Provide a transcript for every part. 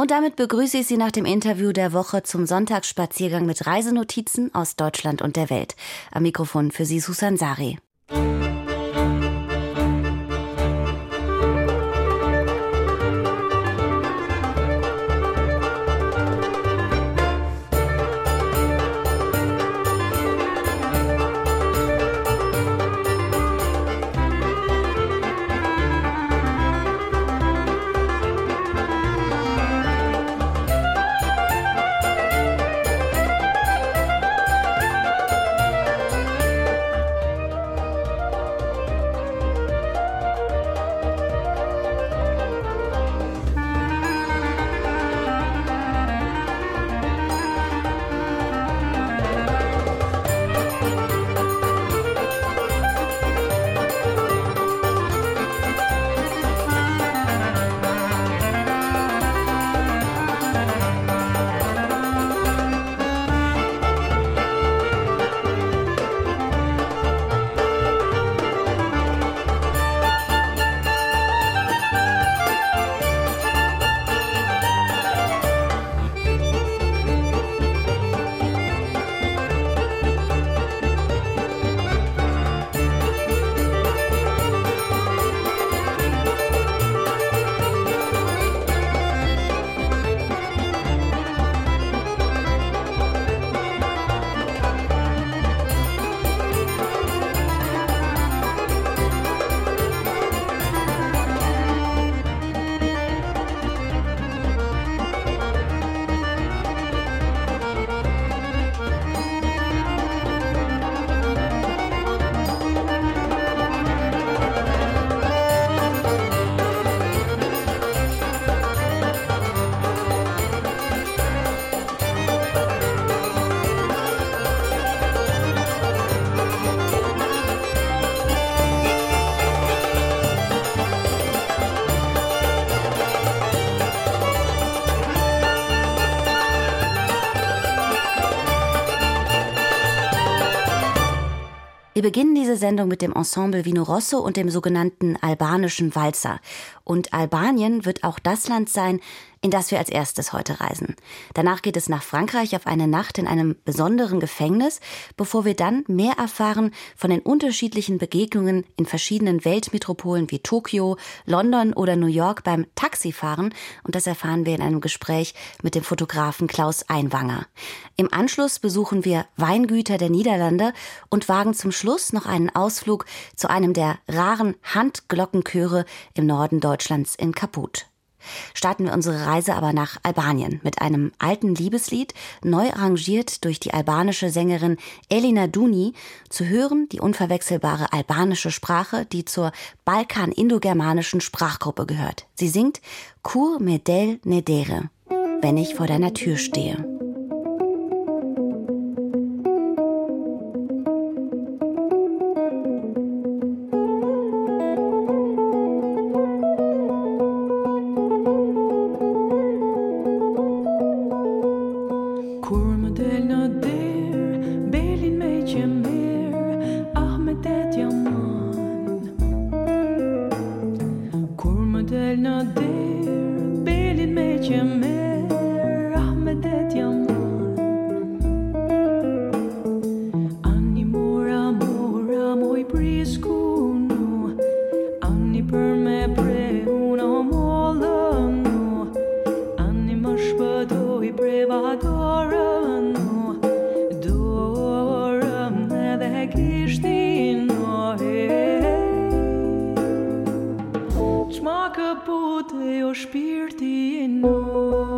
Und damit begrüße ich Sie nach dem Interview der Woche zum Sonntagsspaziergang mit Reisenotizen aus Deutschland und der Welt. Am Mikrofon für Sie Susan Sari. Wir beginnen diese Sendung mit dem Ensemble Vino Rosso und dem sogenannten albanischen Walzer. Und Albanien wird auch das Land sein, in das wir als erstes heute reisen. Danach geht es nach Frankreich auf eine Nacht in einem besonderen Gefängnis, bevor wir dann mehr erfahren von den unterschiedlichen Begegnungen in verschiedenen Weltmetropolen wie Tokio, London oder New York beim Taxifahren. Und das erfahren wir in einem Gespräch mit dem Fotografen Klaus Einwanger. Im Anschluss besuchen wir Weingüter der Niederlande und wagen zum Schluss noch einen Ausflug zu einem der raren Handglockenchöre im Norden Deutschlands in Kaput starten wir unsere Reise aber nach Albanien mit einem alten Liebeslied, neu arrangiert durch die albanische Sängerin Elina Duni, zu hören die unverwechselbare albanische Sprache, die zur balkan-indogermanischen Sprachgruppe gehört. Sie singt Kur Medel Nedere, wenn ich vor deiner Tür stehe. prisku nu. Ani për me pre unë o mollën nu. Ani më shpëtoj preva dorën nu. Dorën edhe kishtin nu Qma këpute jo shpirti nu.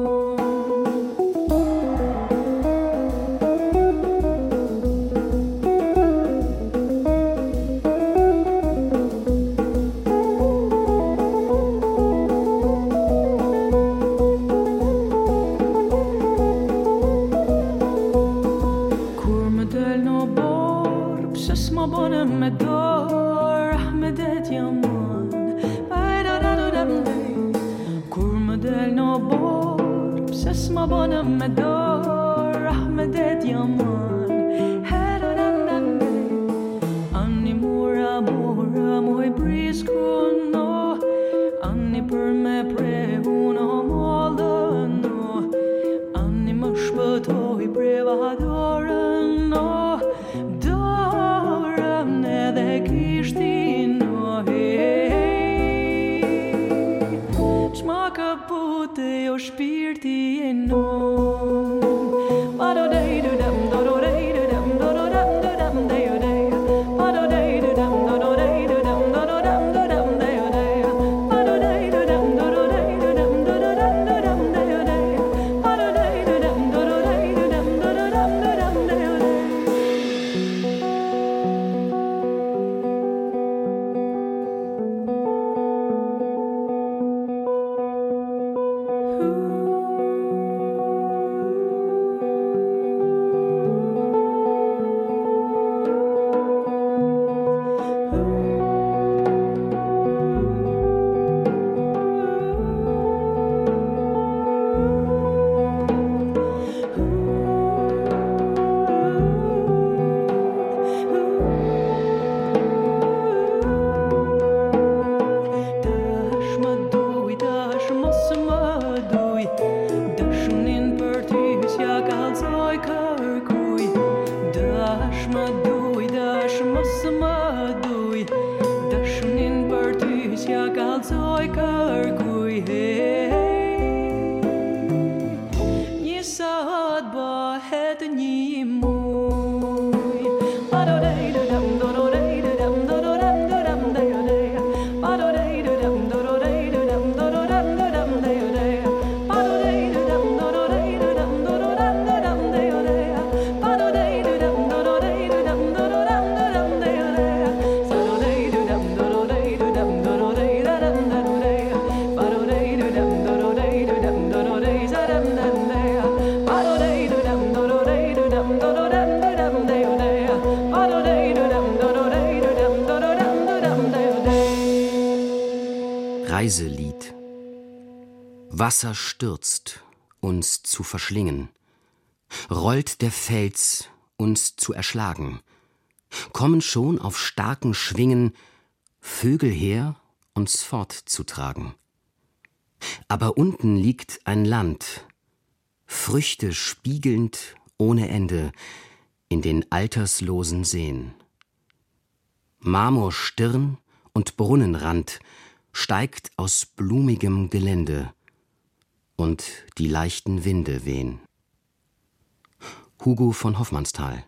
Wasser stürzt, uns zu verschlingen. Rollt der Fels, uns zu erschlagen. Kommen schon auf starken Schwingen Vögel her, uns fortzutragen. Aber unten liegt ein Land, Früchte spiegelnd ohne Ende in den alterslosen Seen. Marmorstirn und Brunnenrand steigt aus blumigem Gelände und die leichten Winde wehen. Hugo von Hoffmannsthal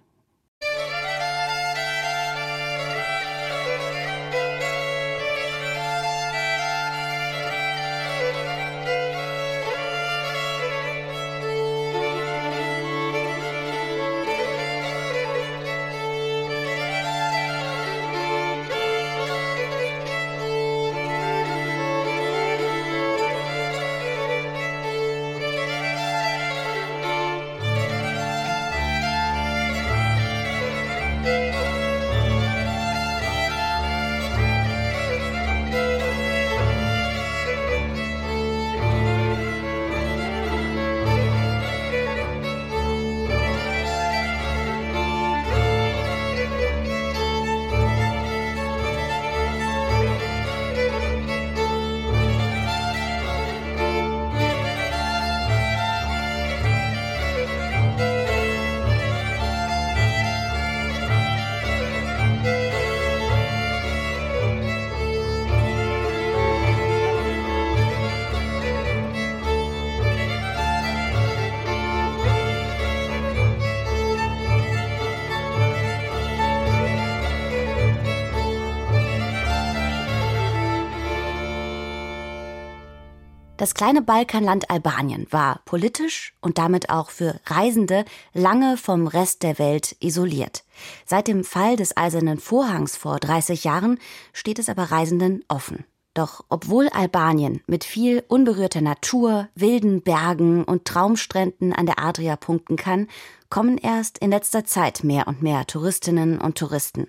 Das kleine Balkanland Albanien war politisch und damit auch für Reisende lange vom Rest der Welt isoliert. Seit dem Fall des Eisernen Vorhangs vor 30 Jahren steht es aber Reisenden offen. Doch obwohl Albanien mit viel unberührter Natur, wilden Bergen und Traumstränden an der Adria punkten kann, kommen erst in letzter Zeit mehr und mehr Touristinnen und Touristen.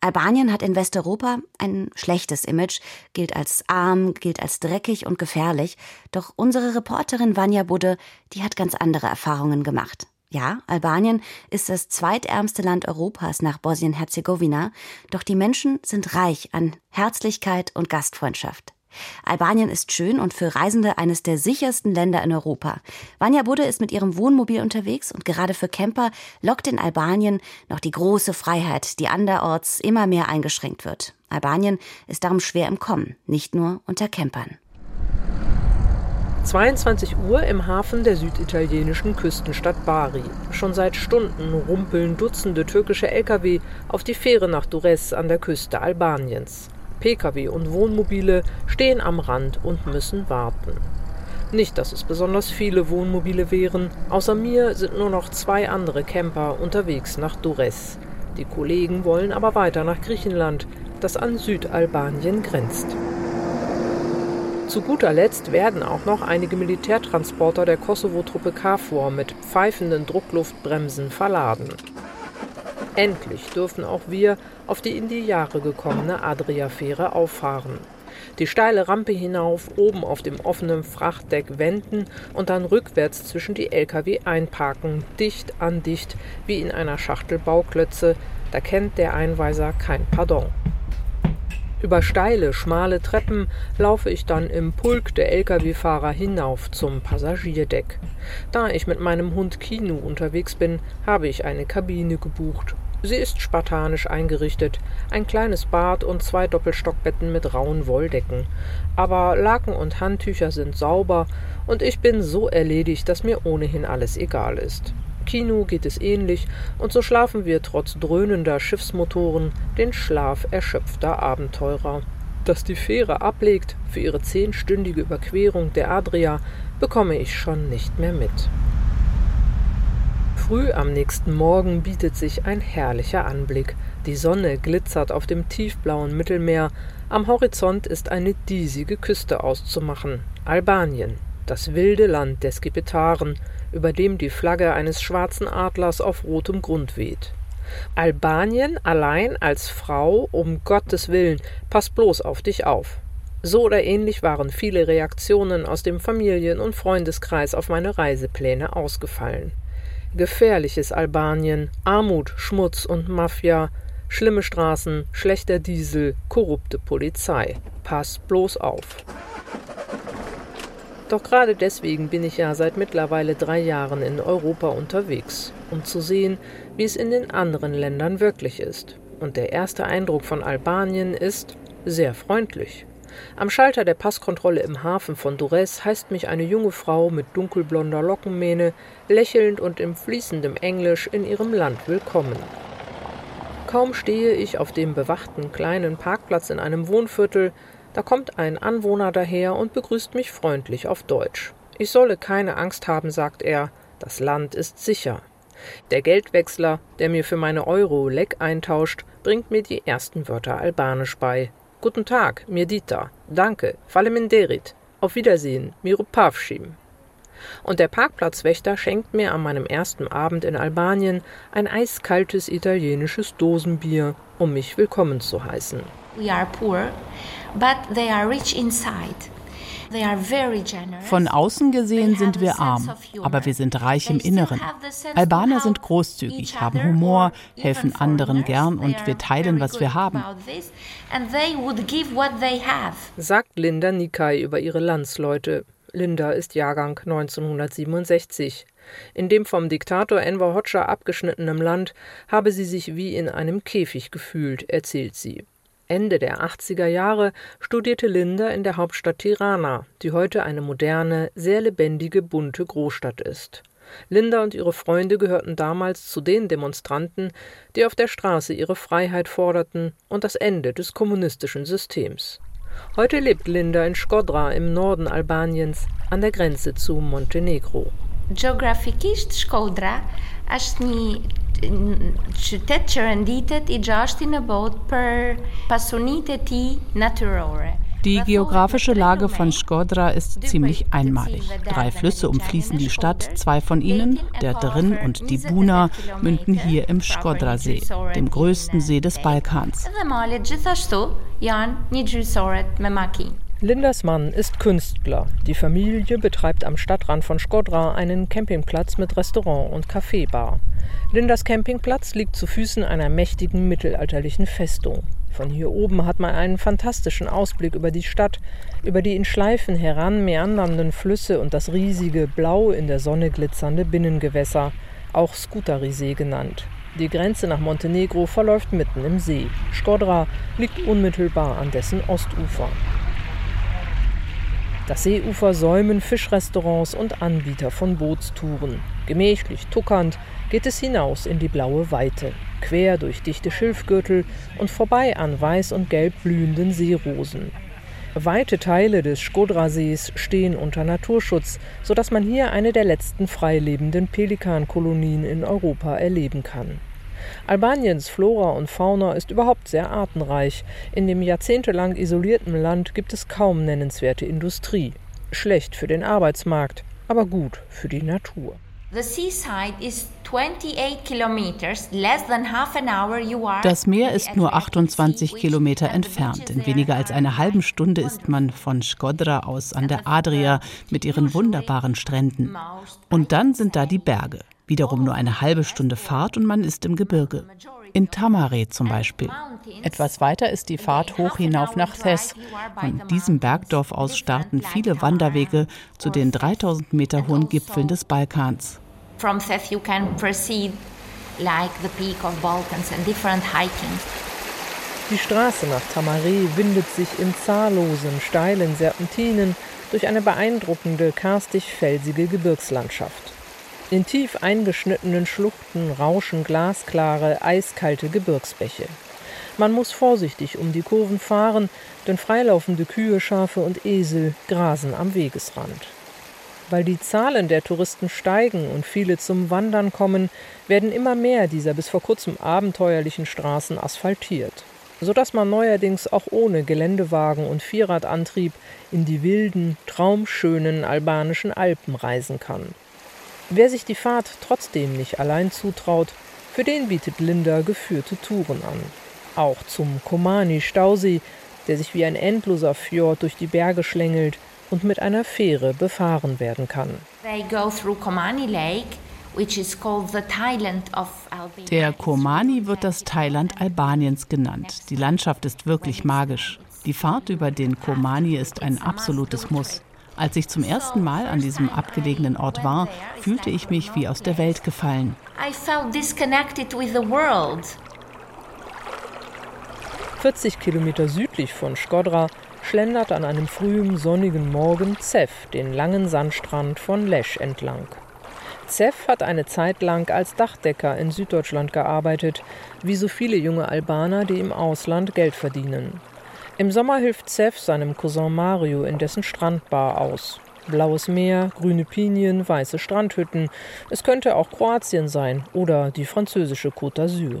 Albanien hat in Westeuropa ein schlechtes Image, gilt als arm, gilt als dreckig und gefährlich. Doch unsere Reporterin Vanja Budde, die hat ganz andere Erfahrungen gemacht. Ja, Albanien ist das zweitärmste Land Europas nach Bosnien-Herzegowina, doch die Menschen sind reich an Herzlichkeit und Gastfreundschaft. Albanien ist schön und für Reisende eines der sichersten Länder in Europa. Vanja Budde ist mit ihrem Wohnmobil unterwegs und gerade für Camper lockt in Albanien noch die große Freiheit, die anderorts immer mehr eingeschränkt wird. Albanien ist darum schwer im Kommen, nicht nur unter Campern. 22 Uhr im Hafen der süditalienischen Küstenstadt Bari. Schon seit Stunden rumpeln Dutzende türkische Lkw auf die Fähre nach Durres an der Küste Albaniens. Pkw und Wohnmobile stehen am Rand und müssen warten. Nicht, dass es besonders viele Wohnmobile wären. Außer mir sind nur noch zwei andere Camper unterwegs nach Durres. Die Kollegen wollen aber weiter nach Griechenland, das an Südalbanien grenzt. Zu guter Letzt werden auch noch einige Militärtransporter der Kosovo-Truppe KFOR mit pfeifenden Druckluftbremsen verladen. Endlich dürfen auch wir auf die in die Jahre gekommene Adria-Fähre auffahren. Die steile Rampe hinauf, oben auf dem offenen Frachtdeck wenden und dann rückwärts zwischen die Lkw einparken, dicht an dicht wie in einer Schachtel Bauklötze, da kennt der Einweiser kein Pardon. Über steile, schmale Treppen laufe ich dann im Pulk der Lkw-Fahrer hinauf zum Passagierdeck. Da ich mit meinem Hund Kinu unterwegs bin, habe ich eine Kabine gebucht. Sie ist spartanisch eingerichtet, ein kleines Bad und zwei Doppelstockbetten mit rauen Wolldecken. Aber Laken und Handtücher sind sauber und ich bin so erledigt, dass mir ohnehin alles egal ist. Kino geht es ähnlich, und so schlafen wir trotz dröhnender Schiffsmotoren den Schlaf erschöpfter Abenteurer. Dass die Fähre ablegt für ihre zehnstündige Überquerung der Adria, bekomme ich schon nicht mehr mit. Früh am nächsten Morgen bietet sich ein herrlicher Anblick. Die Sonne glitzert auf dem tiefblauen Mittelmeer, am Horizont ist eine diesige Küste auszumachen. Albanien, das wilde Land der Skipetaren, über dem die Flagge eines schwarzen Adlers auf rotem Grund weht. Albanien allein als Frau, um Gottes Willen, pass bloß auf dich auf. So oder ähnlich waren viele Reaktionen aus dem Familien- und Freundeskreis auf meine Reisepläne ausgefallen. Gefährliches Albanien, Armut, Schmutz und Mafia, schlimme Straßen, schlechter Diesel, korrupte Polizei. Pass bloß auf. Doch gerade deswegen bin ich ja seit mittlerweile drei Jahren in Europa unterwegs, um zu sehen, wie es in den anderen Ländern wirklich ist. Und der erste Eindruck von Albanien ist sehr freundlich. Am Schalter der Passkontrolle im Hafen von Durres heißt mich eine junge Frau mit dunkelblonder Lockenmähne lächelnd und im fließendem Englisch in ihrem Land willkommen. Kaum stehe ich auf dem bewachten kleinen Parkplatz in einem Wohnviertel, da kommt ein Anwohner daher und begrüßt mich freundlich auf Deutsch. Ich solle keine Angst haben, sagt er, das Land ist sicher. Der Geldwechsler, der mir für meine Euro Leck eintauscht, bringt mir die ersten Wörter albanisch bei. Guten Tag, mir Dita. Danke, Faleminderit. Auf Wiedersehen, Miropavshim. Und der Parkplatzwächter schenkt mir an meinem ersten Abend in Albanien ein eiskaltes italienisches Dosenbier, um mich willkommen zu heißen. We are poor, von außen gesehen sind wir arm, aber wir sind reich im Inneren. Albaner sind großzügig, haben Humor, helfen anderen gern und wir teilen, was wir haben. Sagt Linda Nikai über ihre Landsleute. Linda ist Jahrgang 1967. In dem vom Diktator Enver Hoxha abgeschnittenen Land habe sie sich wie in einem Käfig gefühlt, erzählt sie. Ende der 80er Jahre studierte Linda in der Hauptstadt Tirana, die heute eine moderne, sehr lebendige, bunte Großstadt ist. Linda und ihre Freunde gehörten damals zu den Demonstranten, die auf der Straße ihre Freiheit forderten und das Ende des kommunistischen Systems. Heute lebt Linda in Skodra im Norden Albaniens an der Grenze zu Montenegro. Geografikisht Shkodra është një qytet që renditet i gjashti në botë për pasunitë e tij natyrore. Die geografische Lage von Skodra ist ziemlich einmalig. Drei Flüsse umfließen die Stadt, zwei von ihnen, der Drin und die Buna, münden hier im Skodra-See, dem größten See des Balkans. Lindas Mann ist Künstler. Die Familie betreibt am Stadtrand von Skodra einen Campingplatz mit Restaurant und Kaffeebar. Lindas Campingplatz liegt zu Füßen einer mächtigen mittelalterlichen Festung. Von hier oben hat man einen fantastischen Ausblick über die Stadt, über die in Schleifen heran meandernden Flüsse und das riesige, blau in der Sonne glitzernde Binnengewässer, auch Skutarisee genannt. Die Grenze nach Montenegro verläuft mitten im See. Skodra liegt unmittelbar an dessen Ostufer. Das Seeufer säumen Fischrestaurants und Anbieter von Bootstouren. Gemächlich tuckernd geht es hinaus in die blaue Weite, quer durch dichte Schilfgürtel und vorbei an weiß und gelb blühenden Seerosen. Weite Teile des Skodra-Sees stehen unter Naturschutz, sodass man hier eine der letzten freilebenden Pelikankolonien in Europa erleben kann. Albaniens Flora und Fauna ist überhaupt sehr artenreich. In dem jahrzehntelang isolierten Land gibt es kaum nennenswerte Industrie. Schlecht für den Arbeitsmarkt, aber gut für die Natur. Das Meer ist nur 28 Kilometer entfernt. In weniger als einer halben Stunde ist man von Skodra aus an der Adria mit ihren wunderbaren Stränden. Und dann sind da die Berge. Wiederum nur eine halbe Stunde Fahrt und man ist im Gebirge. In Tamare zum Beispiel. Etwas weiter ist die Fahrt hoch hinauf nach Thes. Von diesem Bergdorf aus starten viele Wanderwege zu den 3000 Meter hohen Gipfeln des Balkans. From Thes you can proceed like the peak of Balkans and different hiking. Die Straße nach Tamare windet sich in zahllosen, steilen Serpentinen durch eine beeindruckende, karstig-felsige Gebirgslandschaft. In tief eingeschnittenen Schluchten rauschen glasklare, eiskalte Gebirgsbäche. Man muss vorsichtig um die Kurven fahren, denn freilaufende Kühe, Schafe und Esel grasen am Wegesrand. Weil die Zahlen der Touristen steigen und viele zum Wandern kommen, werden immer mehr dieser bis vor kurzem abenteuerlichen Straßen asphaltiert, sodass man neuerdings auch ohne Geländewagen und Vierradantrieb in die wilden, traumschönen albanischen Alpen reisen kann. Wer sich die Fahrt trotzdem nicht allein zutraut, für den bietet Linda geführte Touren an. Auch zum Komani-Stausee, der sich wie ein endloser Fjord durch die Berge schlängelt und mit einer Fähre befahren werden kann. Der Komani wird das Thailand Albaniens genannt. Die Landschaft ist wirklich magisch. Die Fahrt über den Komani ist ein absolutes Muss. Als ich zum ersten Mal an diesem abgelegenen Ort war, fühlte ich mich wie aus der Welt gefallen. I felt disconnected with the world. 40 Kilometer südlich von Skodra schlendert an einem frühen sonnigen Morgen Zef den langen Sandstrand von Lesch entlang. Zef hat eine Zeit lang als Dachdecker in Süddeutschland gearbeitet, wie so viele junge Albaner, die im Ausland Geld verdienen. Im Sommer hilft Seth seinem Cousin Mario in dessen Strandbar aus. Blaues Meer, grüne Pinien, weiße Strandhütten. Es könnte auch Kroatien sein oder die französische Côte d'Azur.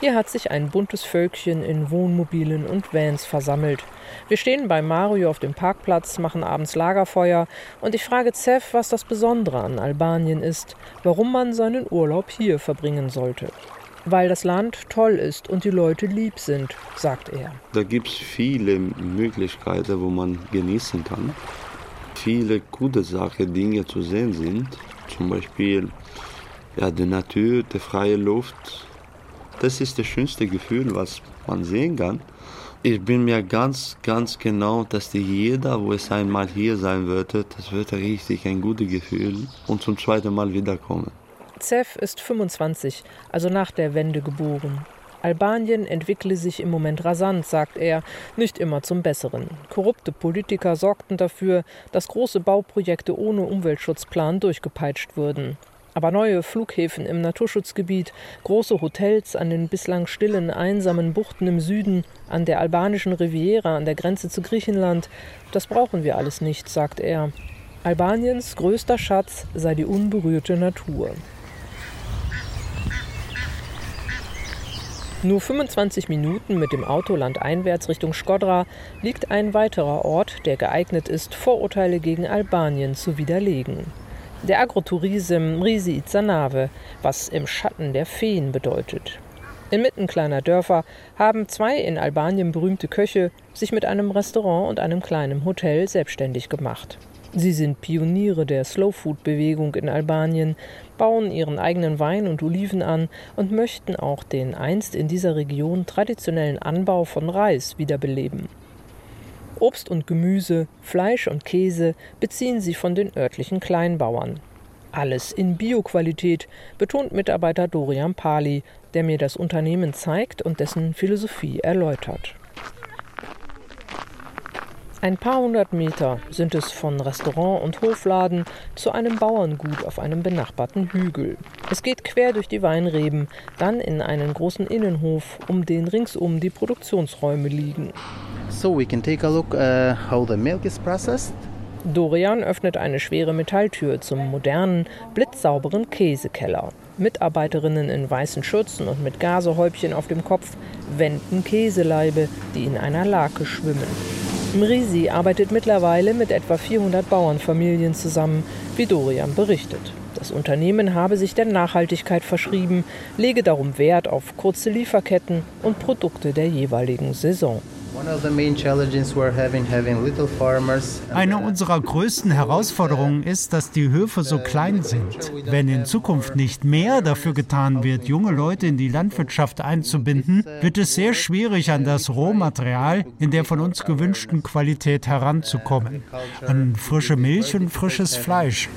Hier hat sich ein buntes Völkchen in Wohnmobilen und Vans versammelt. Wir stehen bei Mario auf dem Parkplatz, machen abends Lagerfeuer und ich frage Zef, was das Besondere an Albanien ist, warum man seinen Urlaub hier verbringen sollte weil das Land toll ist und die Leute lieb sind, sagt er. Da gibt es viele Möglichkeiten, wo man genießen kann. Viele gute Sachen, Dinge zu sehen sind. Zum Beispiel ja, die Natur, die freie Luft. Das ist das schönste Gefühl, was man sehen kann. Ich bin mir ganz, ganz genau, dass jeder, wo es einmal hier sein würde, das wird richtig ein gutes Gefühl und zum zweiten Mal wiederkommen. Zef ist 25, also nach der Wende geboren. Albanien entwickle sich im Moment rasant, sagt er, nicht immer zum Besseren. Korrupte Politiker sorgten dafür, dass große Bauprojekte ohne Umweltschutzplan durchgepeitscht wurden. Aber neue Flughäfen im Naturschutzgebiet, große Hotels an den bislang stillen, einsamen Buchten im Süden, an der albanischen Riviera, an der Grenze zu Griechenland, das brauchen wir alles nicht, sagt er. Albaniens größter Schatz sei die unberührte Natur. Nur 25 Minuten mit dem Auto landeinwärts Richtung Skodra liegt ein weiterer Ort, der geeignet ist, Vorurteile gegen Albanien zu widerlegen. Der Agrotourism Risi Izanave, was im Schatten der Feen bedeutet. Inmitten kleiner Dörfer haben zwei in Albanien berühmte Köche sich mit einem Restaurant und einem kleinen Hotel selbstständig gemacht. Sie sind Pioniere der Slow-Food-Bewegung in Albanien, bauen ihren eigenen Wein und Oliven an und möchten auch den einst in dieser Region traditionellen Anbau von Reis wiederbeleben. Obst und Gemüse, Fleisch und Käse beziehen sie von den örtlichen Kleinbauern. Alles in Bioqualität, betont Mitarbeiter Dorian Pali, der mir das Unternehmen zeigt und dessen Philosophie erläutert. Ein paar hundert Meter sind es von Restaurant und Hofladen zu einem Bauerngut auf einem benachbarten Hügel. Es geht quer durch die Weinreben, dann in einen großen Innenhof, um den ringsum die Produktionsräume liegen. So we can take a look uh, how the milk is processed. Dorian öffnet eine schwere Metalltür zum modernen, blitzsauberen Käsekeller. Mitarbeiterinnen in weißen Schürzen und mit Gasehäubchen auf dem Kopf wenden Käseleibe, die in einer Lake schwimmen. Mrisi arbeitet mittlerweile mit etwa 400 Bauernfamilien zusammen, wie Dorian berichtet. Das Unternehmen habe sich der Nachhaltigkeit verschrieben, lege darum Wert auf kurze Lieferketten und Produkte der jeweiligen Saison. Eine unserer größten Herausforderungen ist, dass die Höfe so klein sind. Wenn in Zukunft nicht mehr dafür getan wird, junge Leute in die Landwirtschaft einzubinden, wird es sehr schwierig, an das Rohmaterial in der von uns gewünschten Qualität heranzukommen. An frische Milch und frisches Fleisch.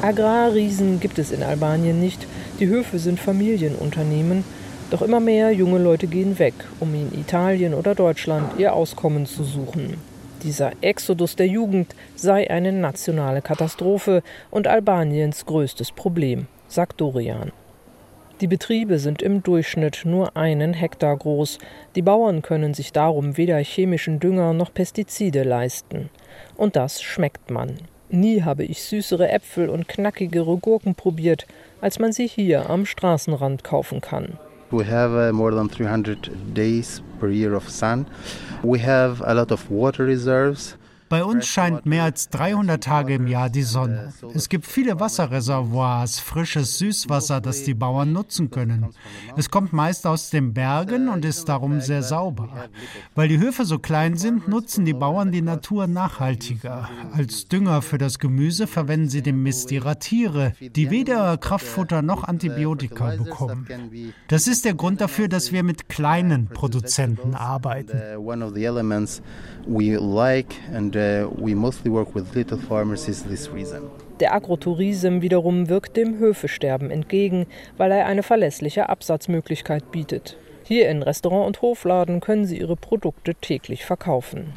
Agrarriesen gibt es in Albanien nicht. Die Höfe sind Familienunternehmen doch immer mehr junge Leute gehen weg, um in Italien oder Deutschland ihr Auskommen zu suchen. Dieser Exodus der Jugend sei eine nationale Katastrophe und Albaniens größtes Problem, sagt Dorian. Die Betriebe sind im Durchschnitt nur einen Hektar groß. Die Bauern können sich darum weder chemischen Dünger noch Pestizide leisten. Und das schmeckt man. Nie habe ich süßere Äpfel und knackigere Gurken probiert, als man sie hier am Straßenrand kaufen kann. We have uh, more than 300 days per year of sun. We have a lot of water reserves. Bei uns scheint mehr als 300 Tage im Jahr die Sonne. Es gibt viele Wasserreservoirs, frisches Süßwasser, das die Bauern nutzen können. Es kommt meist aus den Bergen und ist darum sehr sauber. Weil die Höfe so klein sind, nutzen die Bauern die Natur nachhaltiger. Als Dünger für das Gemüse verwenden sie den Mist ihrer Tiere, die weder Kraftfutter noch Antibiotika bekommen. Das ist der Grund dafür, dass wir mit kleinen Produzenten arbeiten reason. Der Agrotourism wiederum wirkt dem Höfesterben entgegen, weil er eine verlässliche Absatzmöglichkeit bietet. Hier in Restaurant und Hofladen können Sie Ihre Produkte täglich verkaufen.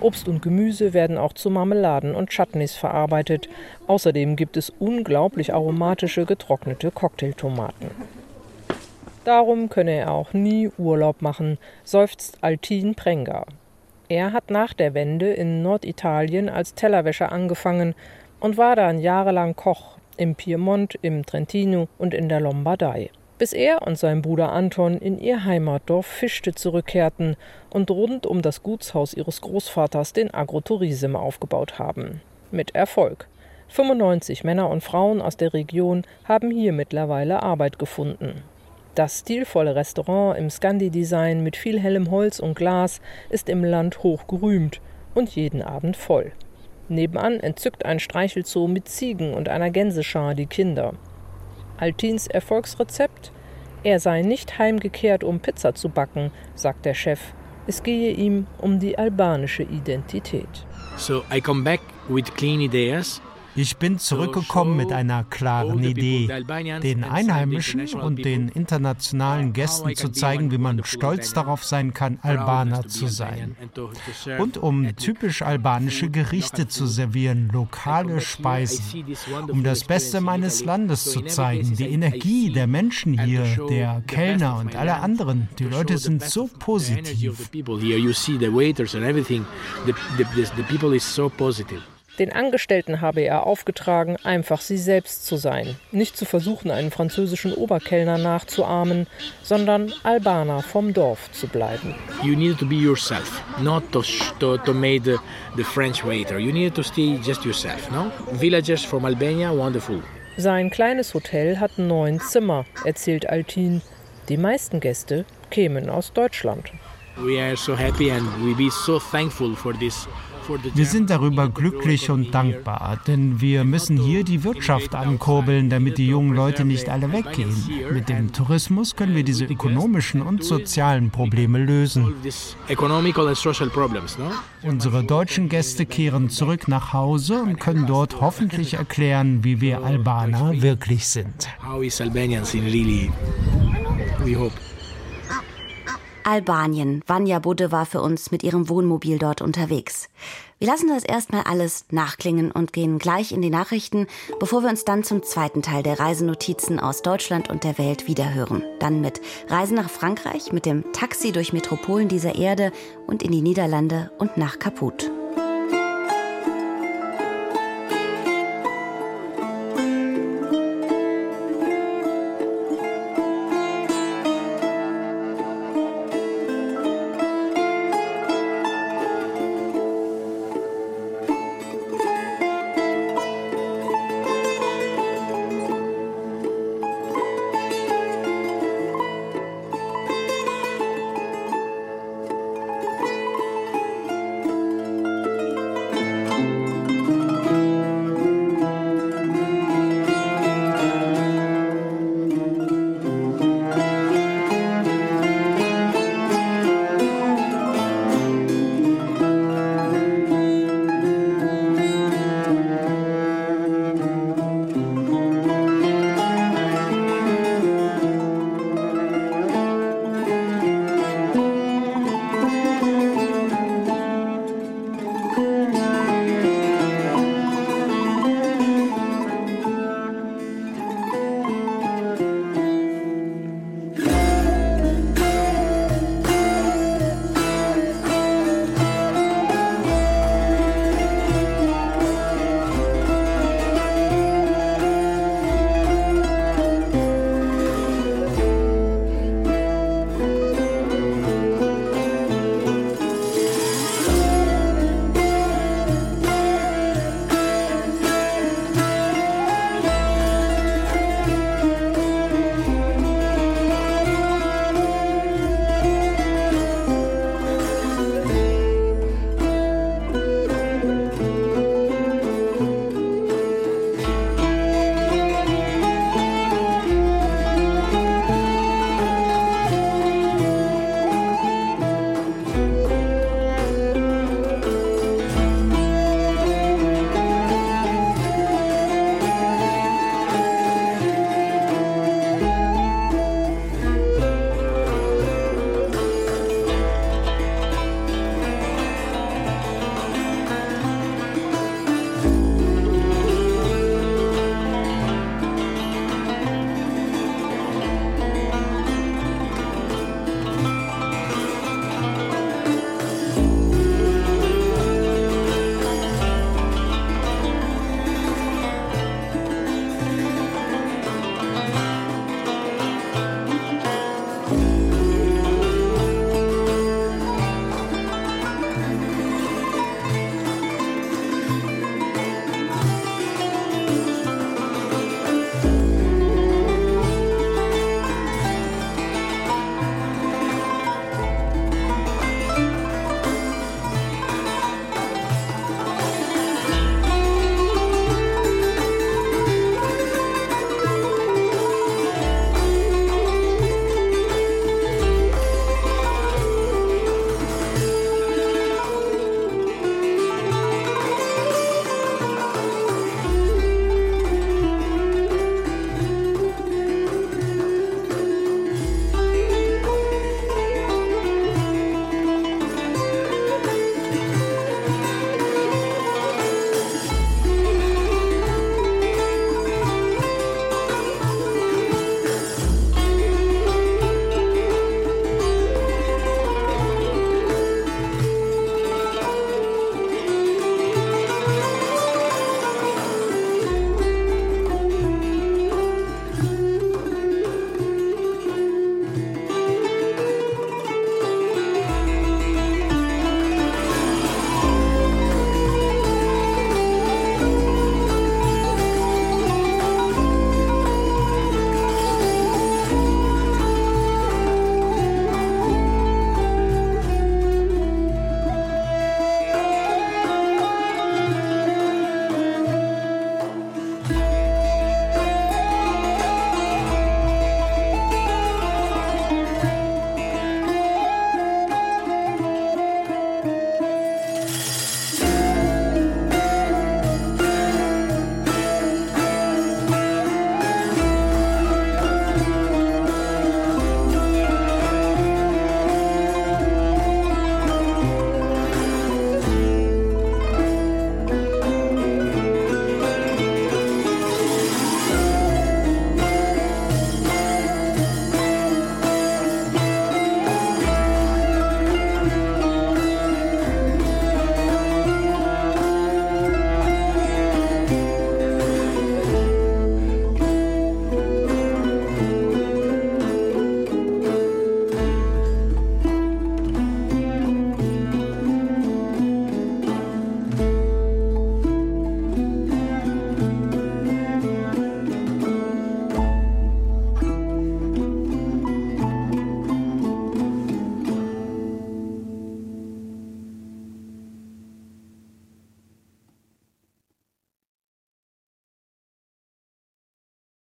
Obst und Gemüse werden auch zu Marmeladen und Chutneys verarbeitet. Außerdem gibt es unglaublich aromatische getrocknete Cocktailtomaten. Darum könne er auch nie Urlaub machen, seufzt Altin Prenga. Er hat nach der Wende in Norditalien als Tellerwäscher angefangen und war dann jahrelang Koch im Piemont, im Trentino und in der Lombardei, bis er und sein Bruder Anton in ihr Heimatdorf Fichte zurückkehrten und rund um das Gutshaus ihres Großvaters den Agrotourism aufgebaut haben. Mit Erfolg. 95 Männer und Frauen aus der Region haben hier mittlerweile Arbeit gefunden. Das stilvolle Restaurant im Scandi-Design mit viel hellem Holz und Glas ist im Land hoch gerühmt und jeden Abend voll. Nebenan entzückt ein Streichelzoo mit Ziegen und einer Gänseschar die Kinder. Altins Erfolgsrezept? Er sei nicht heimgekehrt, um Pizza zu backen, sagt der Chef. Es gehe ihm um die albanische Identität. So I come back with clean ideas ich bin zurückgekommen mit einer klaren Idee, den Einheimischen und den internationalen Gästen zu zeigen, wie man stolz darauf sein kann, Albaner zu sein. Und um typisch albanische Gerichte zu servieren, lokale Speisen, um das Beste meines Landes zu zeigen, die Energie der Menschen hier, der Kellner und alle anderen. Die Leute sind so positiv. Den Angestellten habe er aufgetragen, einfach sie selbst zu sein, nicht zu versuchen, einen französischen Oberkellner nachzuahmen, sondern Albaner vom Dorf zu bleiben. You need to be yourself, not to, to, to make the, the French waiter. You need to stay just yourself, no? Villagers from Albania, wonderful. Sein kleines Hotel hat neun Zimmer, erzählt Altin. Die meisten Gäste kämen aus Deutschland. We are so happy and we be so thankful for this wir sind darüber glücklich und dankbar, denn wir müssen hier die Wirtschaft ankurbeln, damit die jungen Leute nicht alle weggehen. Mit dem Tourismus können wir diese ökonomischen und sozialen Probleme lösen. Unsere deutschen Gäste kehren zurück nach Hause und können dort hoffentlich erklären, wie wir Albaner wirklich sind. How is Albanians in really? We hope. Albanien. Vanja Budde war für uns mit ihrem Wohnmobil dort unterwegs. Wir lassen das erstmal alles nachklingen und gehen gleich in die Nachrichten, bevor wir uns dann zum zweiten Teil der Reisenotizen aus Deutschland und der Welt wiederhören. Dann mit Reisen nach Frankreich, mit dem Taxi durch Metropolen dieser Erde und in die Niederlande und nach Kaput.